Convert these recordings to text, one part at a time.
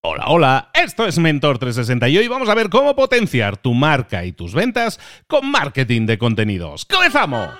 Hola, hola, esto es Mentor 360 y hoy vamos a ver cómo potenciar tu marca y tus ventas con marketing de contenidos. ¡Comenzamos!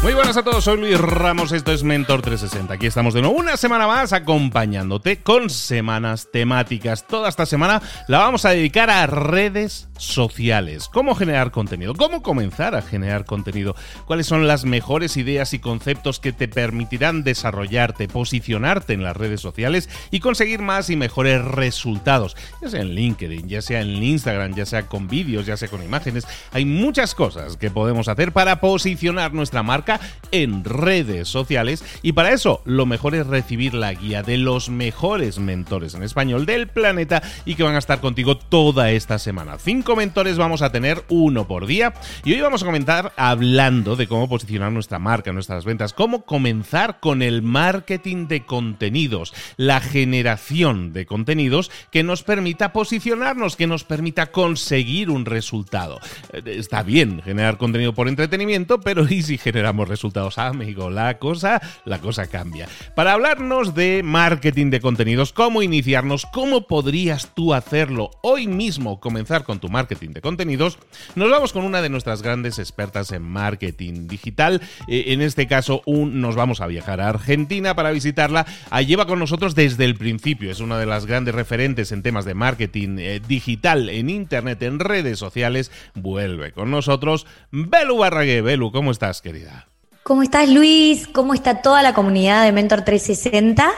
Muy buenas a todos, soy Luis Ramos, esto es Mentor 360. Aquí estamos de nuevo una semana más acompañándote con semanas temáticas. Toda esta semana la vamos a dedicar a redes sociales. Cómo generar contenido, cómo comenzar a generar contenido, cuáles son las mejores ideas y conceptos que te permitirán desarrollarte, posicionarte en las redes sociales y conseguir más y mejores resultados, ya sea en LinkedIn, ya sea en Instagram, ya sea con vídeos, ya sea con imágenes. Hay muchas cosas que podemos hacer para posicionar nuestra marca en redes sociales y para eso lo mejor es recibir la guía de los mejores mentores en español del planeta y que van a estar contigo toda esta semana. Cinco mentores vamos a tener, uno por día y hoy vamos a comentar hablando de cómo posicionar nuestra marca, nuestras ventas, cómo comenzar con el marketing de contenidos, la generación de contenidos que nos permita posicionarnos, que nos permita conseguir un resultado. Eh, está bien generar contenido por entretenimiento, pero ¿y si generamos resultados, amigo. La cosa, la cosa cambia. Para hablarnos de marketing de contenidos, cómo iniciarnos, cómo podrías tú hacerlo hoy mismo, comenzar con tu marketing de contenidos, nos vamos con una de nuestras grandes expertas en marketing digital. Eh, en este caso, un, nos vamos a viajar a Argentina para visitarla. Ah, lleva con nosotros desde el principio. Es una de las grandes referentes en temas de marketing eh, digital en Internet, en redes sociales. Vuelve con nosotros Belu Barragué. Belu, ¿cómo estás, querida? ¿Cómo estás Luis? ¿Cómo está toda la comunidad de Mentor 360?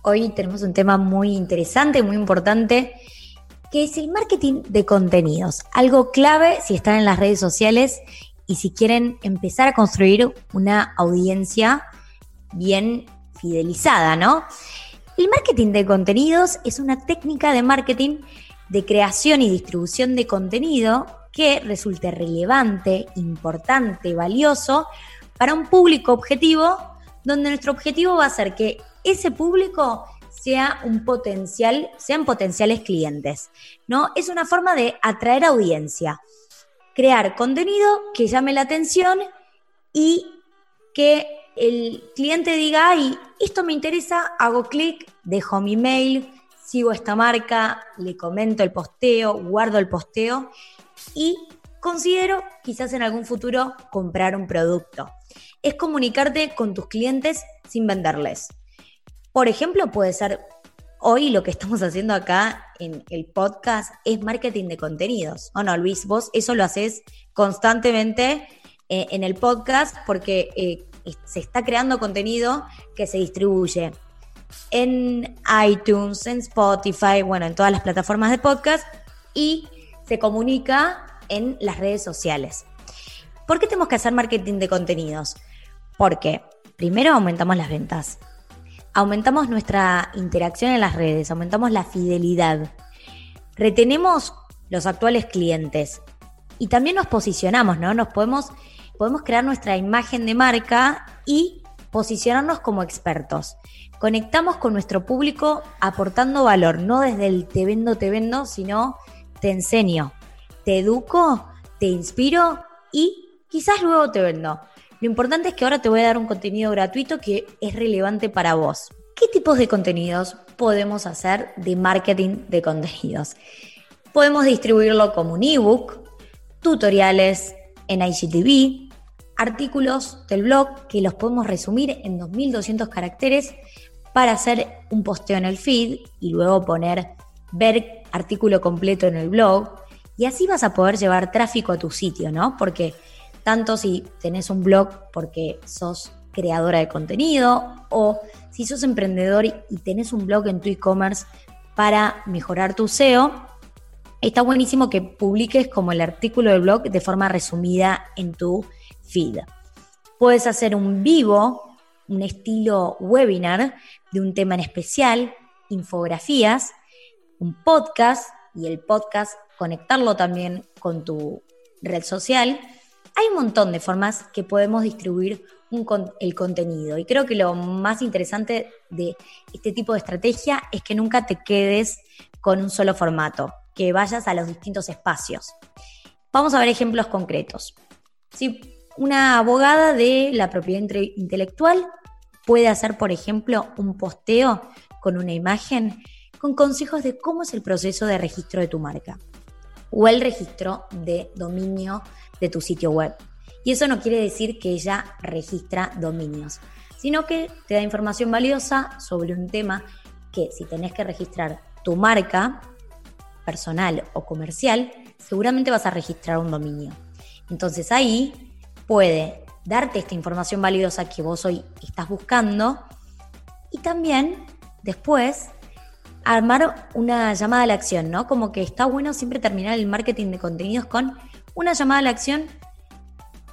Hoy tenemos un tema muy interesante, muy importante, que es el marketing de contenidos. Algo clave si están en las redes sociales y si quieren empezar a construir una audiencia bien fidelizada, ¿no? El marketing de contenidos es una técnica de marketing de creación y distribución de contenido que resulte relevante, importante, valioso para un público objetivo, donde nuestro objetivo va a ser que ese público sea un potencial, sean potenciales clientes, ¿no? Es una forma de atraer audiencia, crear contenido que llame la atención y que el cliente diga, ay, esto me interesa, hago clic, dejo mi mail, sigo esta marca, le comento el posteo, guardo el posteo y considero quizás en algún futuro comprar un producto. Es comunicarte con tus clientes sin venderles. Por ejemplo, puede ser hoy lo que estamos haciendo acá en el podcast es marketing de contenidos. ¿O no, Luis? Vos eso lo haces constantemente eh, en el podcast porque eh, se está creando contenido que se distribuye en iTunes, en Spotify, bueno, en todas las plataformas de podcast y se comunica en las redes sociales. ¿Por qué tenemos que hacer marketing de contenidos? Porque primero aumentamos las ventas, aumentamos nuestra interacción en las redes, aumentamos la fidelidad, retenemos los actuales clientes y también nos posicionamos, ¿no? Nos podemos, podemos crear nuestra imagen de marca y posicionarnos como expertos. Conectamos con nuestro público aportando valor, no desde el te vendo, te vendo, sino te enseño, te educo, te inspiro y quizás luego te vendo. Lo importante es que ahora te voy a dar un contenido gratuito que es relevante para vos. ¿Qué tipos de contenidos podemos hacer de marketing de contenidos? Podemos distribuirlo como un ebook, tutoriales en IGTV, artículos del blog que los podemos resumir en 2200 caracteres para hacer un posteo en el feed y luego poner ver artículo completo en el blog, y así vas a poder llevar tráfico a tu sitio, ¿no? Porque tanto si tenés un blog porque sos creadora de contenido o si sos emprendedor y tenés un blog en tu e-commerce para mejorar tu SEO, está buenísimo que publiques como el artículo del blog de forma resumida en tu feed. Puedes hacer un vivo, un estilo webinar de un tema en especial, infografías, un podcast y el podcast conectarlo también con tu red social. Hay un montón de formas que podemos distribuir el contenido y creo que lo más interesante de este tipo de estrategia es que nunca te quedes con un solo formato, que vayas a los distintos espacios. Vamos a ver ejemplos concretos. Si una abogada de la propiedad intelectual puede hacer, por ejemplo, un posteo con una imagen con consejos de cómo es el proceso de registro de tu marca o el registro de dominio de tu sitio web. Y eso no quiere decir que ella registra dominios, sino que te da información valiosa sobre un tema que si tenés que registrar tu marca personal o comercial, seguramente vas a registrar un dominio. Entonces ahí puede darte esta información valiosa que vos hoy estás buscando y también después armar una llamada a la acción, ¿no? Como que está bueno siempre terminar el marketing de contenidos con una llamada a la acción.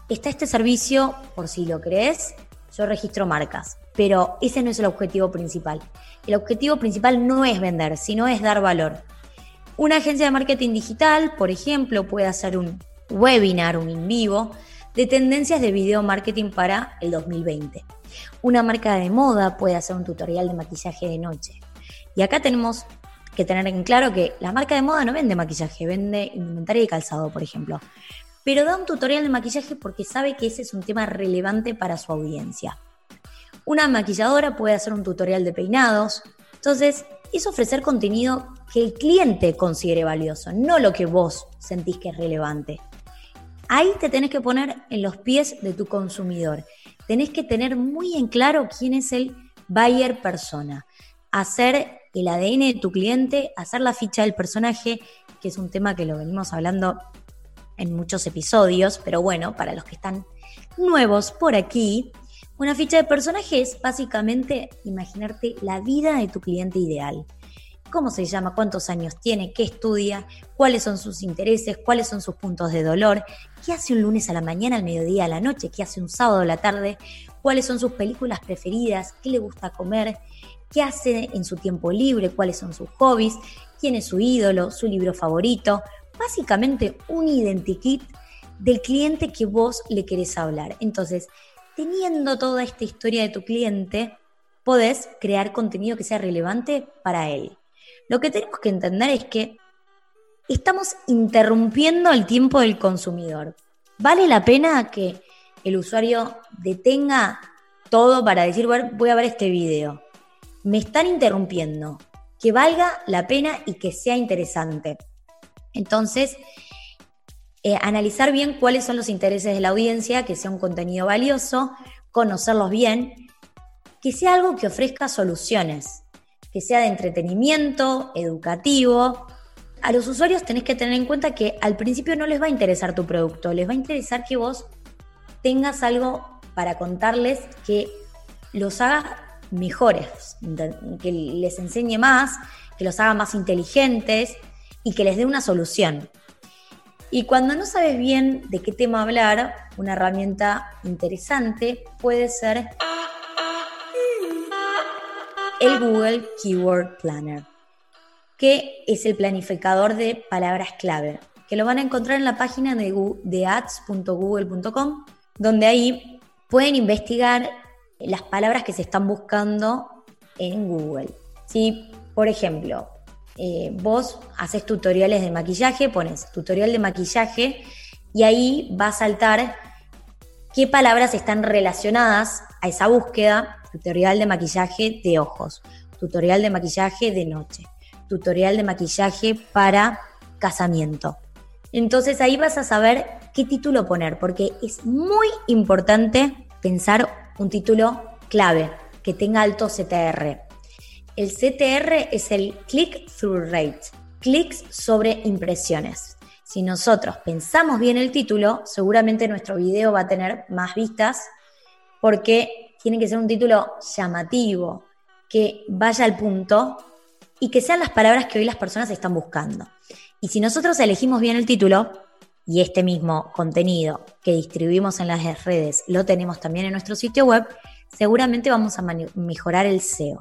Está este servicio, por si lo crees, yo registro marcas, pero ese no es el objetivo principal. El objetivo principal no es vender, sino es dar valor. Una agencia de marketing digital, por ejemplo, puede hacer un webinar, un en vivo, de tendencias de video marketing para el 2020. Una marca de moda puede hacer un tutorial de maquillaje de noche. Y acá tenemos que tener en claro que la marca de moda no vende maquillaje, vende inventario y calzado, por ejemplo. Pero da un tutorial de maquillaje porque sabe que ese es un tema relevante para su audiencia. Una maquilladora puede hacer un tutorial de peinados. Entonces, es ofrecer contenido que el cliente considere valioso, no lo que vos sentís que es relevante. Ahí te tenés que poner en los pies de tu consumidor. Tenés que tener muy en claro quién es el buyer persona. Hacer el ADN de tu cliente, hacer la ficha del personaje, que es un tema que lo venimos hablando en muchos episodios, pero bueno, para los que están nuevos por aquí, una ficha de personaje es básicamente imaginarte la vida de tu cliente ideal. Cómo se llama, cuántos años tiene, qué estudia, cuáles son sus intereses, cuáles son sus puntos de dolor, qué hace un lunes a la mañana, al mediodía, a la noche, qué hace un sábado a la tarde, cuáles son sus películas preferidas, qué le gusta comer, qué hace en su tiempo libre, cuáles son sus hobbies, quién es su ídolo, su libro favorito. Básicamente un identikit del cliente que vos le querés hablar. Entonces, teniendo toda esta historia de tu cliente, podés crear contenido que sea relevante para él. Lo que tenemos que entender es que estamos interrumpiendo el tiempo del consumidor. ¿Vale la pena que el usuario detenga todo para decir, voy a ver este video? Me están interrumpiendo. Que valga la pena y que sea interesante. Entonces, eh, analizar bien cuáles son los intereses de la audiencia, que sea un contenido valioso, conocerlos bien, que sea algo que ofrezca soluciones que sea de entretenimiento, educativo. A los usuarios tenés que tener en cuenta que al principio no les va a interesar tu producto, les va a interesar que vos tengas algo para contarles que los haga mejores, que les enseñe más, que los haga más inteligentes y que les dé una solución. Y cuando no sabes bien de qué tema hablar, una herramienta interesante puede ser el Google Keyword Planner, que es el planificador de palabras clave, que lo van a encontrar en la página de, ads.google.com, donde ahí pueden investigar las palabras que se están buscando en Google. Si, por ejemplo, eh, vos haces tutoriales de maquillaje, pones tutorial de maquillaje y ahí va a saltar qué palabras están relacionadas a esa búsqueda tutorial de maquillaje de ojos, tutorial de maquillaje de noche, tutorial de maquillaje para casamiento. Entonces ahí vas a saber qué título poner, porque es muy importante pensar un título clave, que tenga alto CTR. El CTR es el click-through rate, clics sobre impresiones. Si nosotros pensamos bien el título, seguramente nuestro video va a tener más vistas porque tiene que ser un título llamativo, que vaya al punto y que sean las palabras que hoy las personas están buscando. Y si nosotros elegimos bien el título y este mismo contenido que distribuimos en las redes lo tenemos también en nuestro sitio web, seguramente vamos a mejorar el SEO.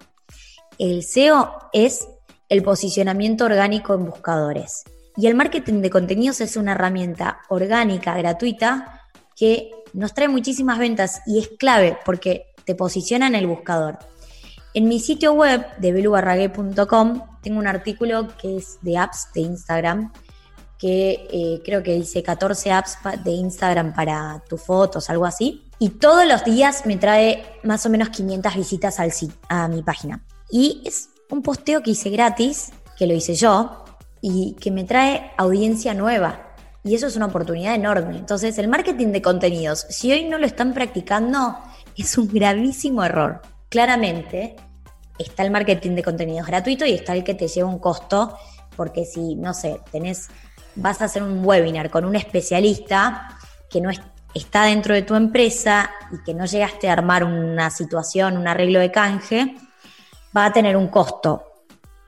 El SEO es el posicionamiento orgánico en buscadores. Y el marketing de contenidos es una herramienta orgánica, gratuita, que nos trae muchísimas ventas y es clave porque te posiciona en el buscador. En mi sitio web de belubarragué.com tengo un artículo que es de apps de Instagram, que eh, creo que dice 14 apps de Instagram para tus fotos, algo así. Y todos los días me trae más o menos 500 visitas al a mi página. Y es un posteo que hice gratis, que lo hice yo, y que me trae audiencia nueva. Y eso es una oportunidad enorme. Entonces, el marketing de contenidos, si hoy no lo están practicando, es un gravísimo error. Claramente, está el marketing de contenidos gratuito y está el que te lleva un costo, porque si, no sé, tenés, vas a hacer un webinar con un especialista que no está dentro de tu empresa y que no llegaste a armar una situación, un arreglo de canje, va a tener un costo.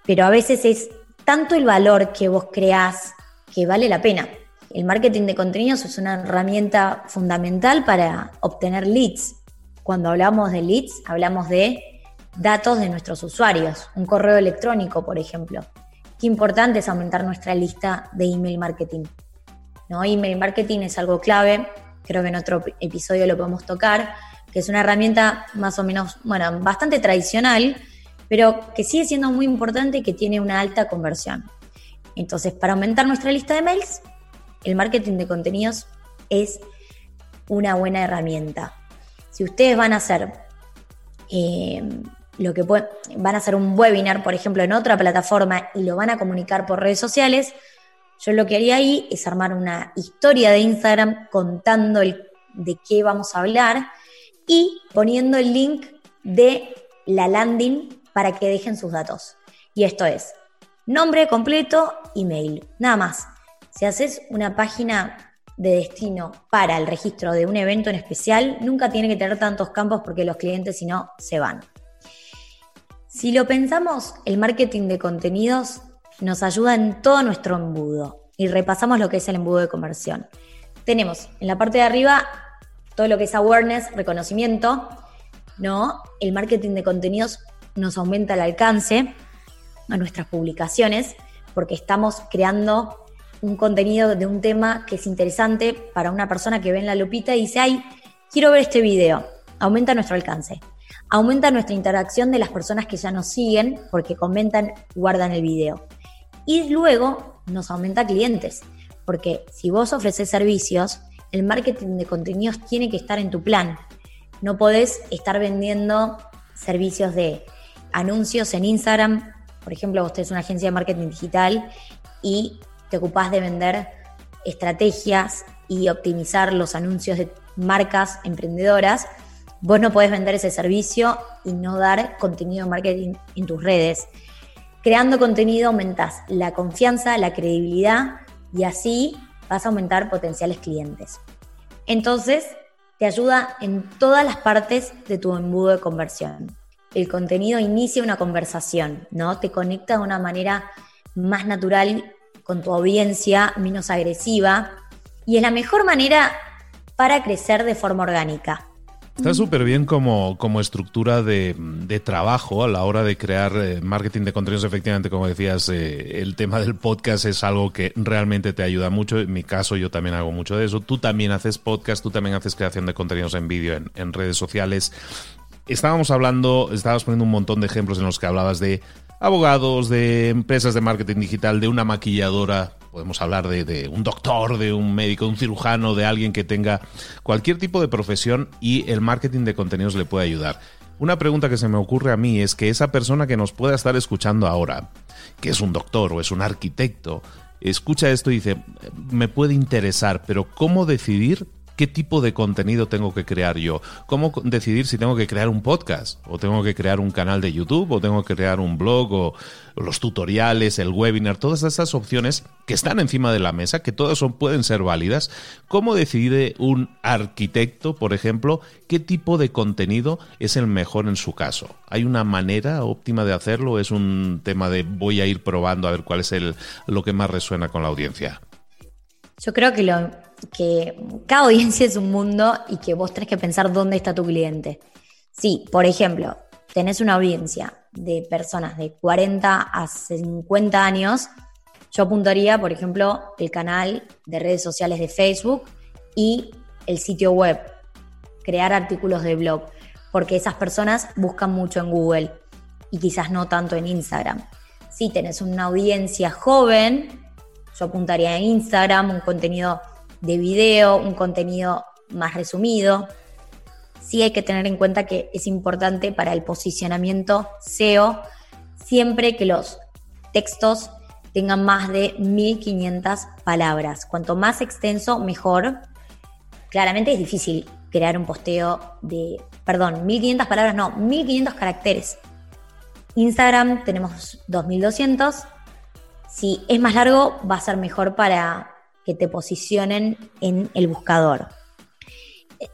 Pero a veces es tanto el valor que vos creás que vale la pena. El marketing de contenidos es una herramienta fundamental para obtener leads. Cuando hablamos de leads, hablamos de datos de nuestros usuarios, un correo electrónico, por ejemplo. Qué importante es aumentar nuestra lista de email marketing. ¿No? Email marketing es algo clave, creo que en otro episodio lo podemos tocar, que es una herramienta más o menos, bueno, bastante tradicional, pero que sigue siendo muy importante y que tiene una alta conversión. Entonces, para aumentar nuestra lista de mails, el marketing de contenidos es una buena herramienta. Si ustedes van a hacer eh, lo que van a hacer un webinar, por ejemplo, en otra plataforma y lo van a comunicar por redes sociales, yo lo que haría ahí es armar una historia de Instagram contando de qué vamos a hablar y poniendo el link de la landing para que dejen sus datos. Y esto es nombre completo, email, nada más. Si haces una página de destino para el registro de un evento en especial, nunca tiene que tener tantos campos porque los clientes si no se van. Si lo pensamos, el marketing de contenidos nos ayuda en todo nuestro embudo y repasamos lo que es el embudo de conversión. Tenemos en la parte de arriba todo lo que es awareness, reconocimiento, ¿no? El marketing de contenidos nos aumenta el alcance a nuestras publicaciones porque estamos creando un contenido de un tema que es interesante para una persona que ve en la lupita y dice, ay, quiero ver este video. Aumenta nuestro alcance. Aumenta nuestra interacción de las personas que ya nos siguen porque comentan, guardan el video. Y luego nos aumenta clientes. Porque si vos ofreces servicios, el marketing de contenidos tiene que estar en tu plan. No podés estar vendiendo servicios de anuncios en Instagram. Por ejemplo, vos tenés una agencia de marketing digital y te ocupás de vender estrategias y optimizar los anuncios de marcas emprendedoras, vos no podés vender ese servicio y no dar contenido de marketing en tus redes. Creando contenido aumentas la confianza, la credibilidad y así vas a aumentar potenciales clientes. Entonces, te ayuda en todas las partes de tu embudo de conversión. El contenido inicia una conversación, ¿no? Te conecta de una manera más natural con tu audiencia, menos agresiva, y es la mejor manera para crecer de forma orgánica. Está súper bien como, como estructura de, trabajo a la hora de crear eh, marketing de contenidos. Efectivamente, como decías, eh, el tema del podcast es algo que realmente te ayuda mucho. En mi caso, yo también hago mucho de eso. Tú también haces podcast, tú también haces creación de contenidos en vídeo en, en redes sociales. Estábamos hablando, estabas poniendo un montón de ejemplos en los que hablabas de abogados, de empresas de marketing digital, de una maquilladora, podemos hablar de, un doctor, de un médico, de un cirujano, de alguien que tenga cualquier tipo de profesión y el marketing de contenidos le puede ayudar. Una pregunta que se me ocurre a mí es que esa persona que nos pueda estar escuchando ahora, que es un doctor o es un arquitecto, escucha esto y dice, me puede interesar, pero ¿cómo decidir qué tipo de contenido tengo que crear yo, cómo decidir si tengo que crear un podcast o tengo que crear un canal de YouTube o tengo que crear un blog o los tutoriales, el webinar, todas esas opciones que están encima de la mesa, que todas son, pueden ser válidas. ¿Cómo decide un arquitecto, por ejemplo, qué tipo de contenido es el mejor en su caso? ¿Hay una manera óptima de hacerlo? ¿Es un tema de voy a ir probando a ver cuál es el, lo que más resuena con la audiencia? Yo creo que lo, que cada audiencia es un mundo y que vos tenés que pensar dónde está tu cliente. Si, por ejemplo, tenés una audiencia de personas de 40 a 50 años, yo apuntaría, por ejemplo, el canal de redes sociales de Facebook y el sitio web, crear artículos de blog, porque esas personas buscan mucho en Google y quizás no tanto en Instagram. Si tenés una audiencia joven, yo apuntaría en Instagram, un contenido de video, un contenido más resumido. sí hay que tener en cuenta que es importante para el posicionamiento SEO siempre que los textos tengan más de 1500 palabras. Cuanto más extenso, mejor. Claramente es difícil crear un posteo de, perdón, 1500 palabras, no, 1500 caracteres. Instagram tenemos 2200. Si es más largo, va a ser mejor para que te posicionen en el buscador.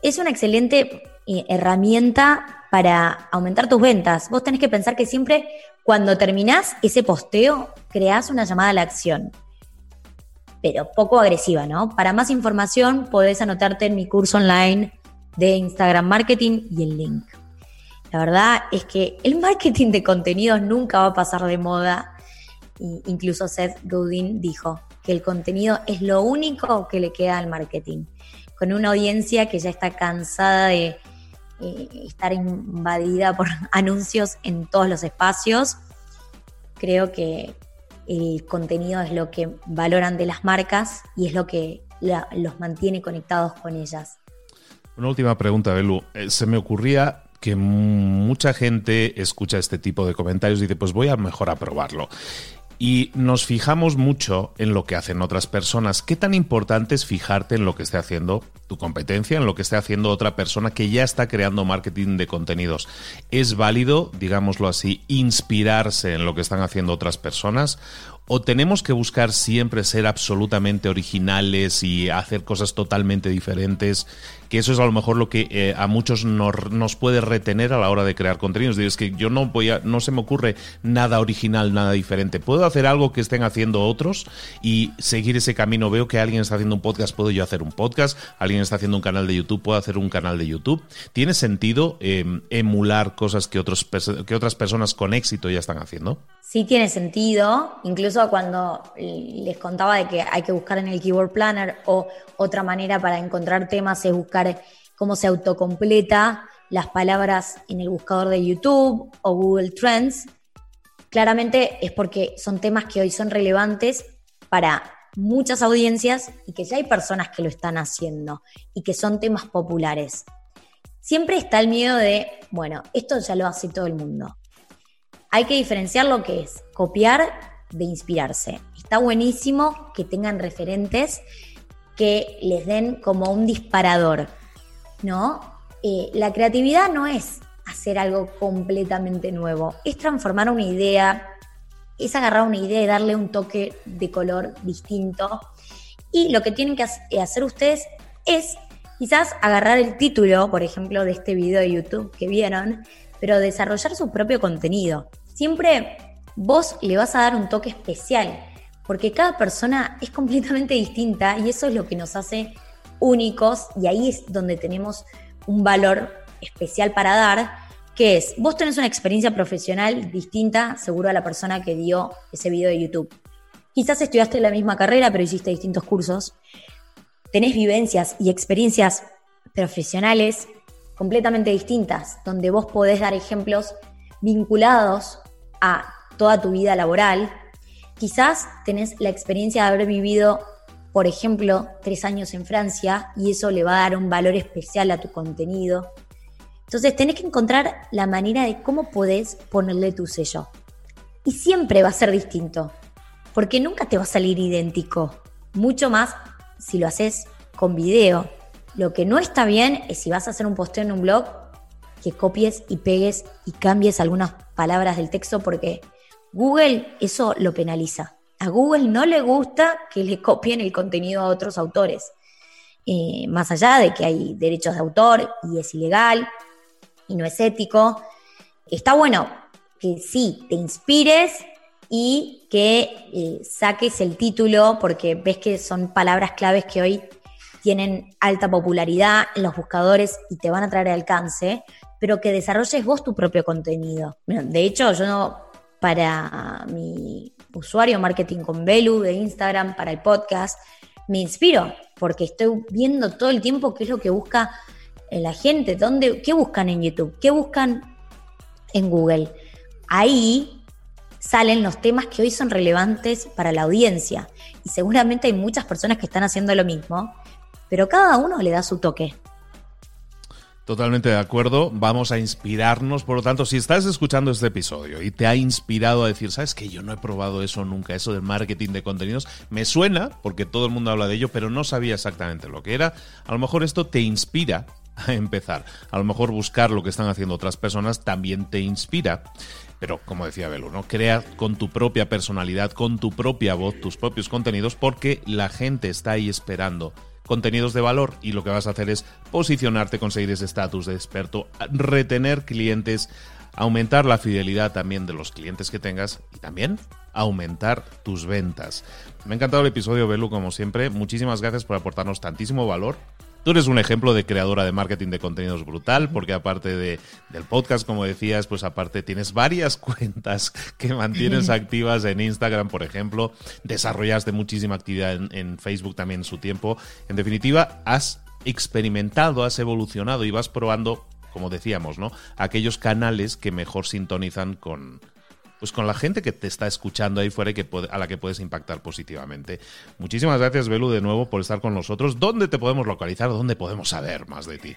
Es una excelente eh, herramienta para aumentar tus ventas. Vos tenés que pensar que siempre cuando terminás ese posteo, creás una llamada a la acción, pero poco agresiva, ¿no? Para más información podés anotarte en mi curso online de Instagram Marketing y el link. La verdad es que el marketing de contenidos nunca va a pasar de moda. Incluso Seth Godin dijo que el contenido es lo único que le queda al marketing. Con una audiencia que ya está cansada de eh, estar invadida por anuncios en todos los espacios. Creo que el contenido es lo que valoran de las marcas y es lo que los mantiene conectados con ellas. Una última pregunta, Belu. Eh, se me ocurría que mucha gente escucha este tipo de comentarios y dice, pues voy a mejor a probarlo y nos fijamos mucho en lo que hacen otras personas. ¿Qué tan importante es fijarte en lo que esté haciendo tu competencia, en lo que esté haciendo otra persona que ya está creando marketing de contenidos? ¿Es válido, digámoslo así, inspirarse en lo que están haciendo otras personas? ¿O tenemos que buscar siempre ser absolutamente originales y hacer cosas totalmente diferentes que eso es a lo mejor lo que eh, a muchos nos, puede retener a la hora de crear contenidos. Es que yo no voy a, no se me ocurre nada original, nada diferente. Puedo hacer algo que estén haciendo otros y seguir ese camino. Veo que alguien está haciendo un podcast, puedo yo hacer un podcast. Alguien está haciendo un canal de YouTube, puedo hacer un canal de YouTube. ¿Tiene sentido em, emular cosas que, otros, que otras personas con éxito ya están haciendo? Sí tiene sentido, incluso cuando les contaba de que hay que buscar en el Keyword Planner o otra manera para encontrar temas es buscar cómo se autocompleta las palabras en el buscador de YouTube o Google Trends, claramente es porque son temas que hoy son relevantes para muchas audiencias y que ya hay personas que lo están haciendo y que son temas populares. Siempre está el miedo de, bueno, esto ya lo hace todo el mundo. Hay que diferenciar lo que es copiar de inspirarse. Está buenísimo que tengan referentes que les den como un disparador, ¿no? Eh, la creatividad no es hacer algo completamente nuevo, es transformar una idea, es agarrar una idea y darle un toque de color distinto. Y lo que tienen que eh, hacer ustedes es quizás agarrar el título, por ejemplo, de este video de YouTube que vieron, pero desarrollar su propio contenido. Siempre vos le vas a dar un toque especial porque cada persona es completamente distinta y eso es lo que nos hace únicos y ahí es donde tenemos un valor especial para dar, que es, vos tenés una experiencia profesional distinta seguro a la persona que dio ese video de YouTube. Quizás estudiaste la misma carrera pero hiciste distintos cursos. Tenés vivencias y experiencias profesionales completamente distintas, donde vos podés dar ejemplos vinculados a toda tu vida laboral, Quizás tenés la experiencia de haber vivido, por ejemplo, tres años en Francia y eso le va a dar un valor especial a tu contenido. Entonces tenés que encontrar la manera de cómo podés ponerle tu sello. Y siempre va a ser distinto, porque nunca te va a salir idéntico. Mucho más si lo haces con video. Lo que no está bien es si vas a hacer un posteo en un blog, que copies y pegues y cambies algunas palabras del texto porque Google eso lo penaliza. A Google no le gusta que le copien el contenido a otros autores. Eh, más allá de que hay derechos de autor y es ilegal y no es ético, está bueno que sí te inspires y que eh, saques el título porque ves que son palabras claves que hoy tienen alta popularidad en los buscadores y te van a traer alcance, pero que desarrolles vos tu propio contenido. de hecho, yo no, para mi usuario Marketing con Belu de Instagram, para el podcast, me inspiro porque estoy viendo todo el tiempo qué es lo que busca eh, la gente, dónde, qué buscan en YouTube, qué buscan en Google. Ahí salen los temas que hoy son relevantes para la audiencia y seguramente hay muchas personas que están haciendo lo mismo, pero cada uno le da su toque. Totalmente de acuerdo, vamos a inspirarnos, por lo tanto, si estás escuchando este episodio y te ha inspirado a decir, sabes que yo no he probado eso nunca, eso del marketing de contenidos, me suena, porque todo el mundo habla de ello, pero no sabía exactamente lo que era, a lo mejor esto te inspira a empezar, a lo mejor buscar lo que están haciendo otras personas también te inspira. Pero como decía Belu, ¿no? Crea con tu propia personalidad, con tu propia voz, tus propios contenidos, porque la gente está ahí esperando contenidos de valor y lo que vas a hacer es posicionarte, conseguir ese estatus de experto, retener clientes, aumentar la fidelidad también de los clientes que tengas y también aumentar tus ventas. Me ha encantado el episodio, Belu, como siempre. Muchísimas gracias por aportarnos tantísimo valor. Tú eres un ejemplo de creadora de marketing de contenidos brutal, porque aparte de, del podcast, como decías, pues aparte tienes varias cuentas que mantienes activas en Instagram, por ejemplo. Desarrollaste muchísima actividad en, en Facebook también en su tiempo. En definitiva, has experimentado, has evolucionado y vas probando, como decíamos, ¿no? Aquellos canales que mejor sintonizan con, pues con la gente que te está escuchando ahí fuera y que a la que puedes impactar positivamente. Muchísimas gracias, Belu, de nuevo por estar con nosotros. ¿Dónde te podemos localizar? ¿Dónde podemos saber más de ti?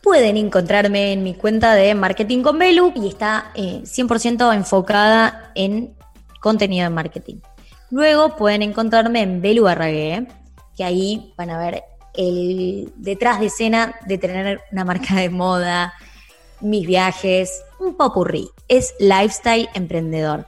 Pueden encontrarme en mi cuenta de Marketing con Belu y está 100% eh, enfocada en contenido de marketing. Luego pueden encontrarme en Belu Arragué, que ahí van a ver el detrás de escena de tener una marca de moda, mis viajes, un popurrí. Es lifestyle emprendedor.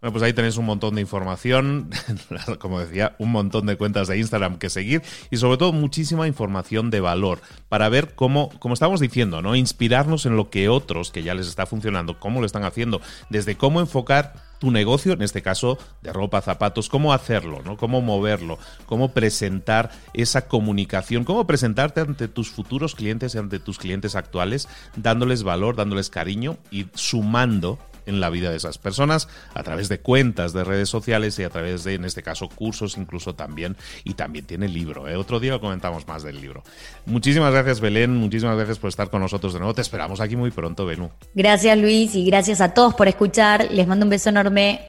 Bueno, pues ahí tenéis un montón de información, como decía, un montón de cuentas de Instagram que seguir y sobre todo muchísima información de valor para ver cómo, como estamos diciendo, ¿no? Inspirarnos en lo que otros que ya les está funcionando, cómo lo están haciendo, desde cómo enfocar tu negocio, en este caso de ropa, zapatos, cómo hacerlo, ¿no? Cómo moverlo, cómo presentar esa comunicación, cómo presentarte ante tus futuros clientes y ante tus clientes actuales, dándoles valor, dándoles cariño y sumando en la vida de esas personas a través de cuentas de redes sociales y a través de, en este caso, cursos incluso también. Y también tiene libro. ¿eh? Otro día comentamos más del libro. Muchísimas gracias, Belén. Muchísimas gracias por estar con nosotros de nuevo. Te esperamos aquí muy pronto, Benú. Gracias, Luis. Y gracias a todos por escuchar. Les mando un beso enorme.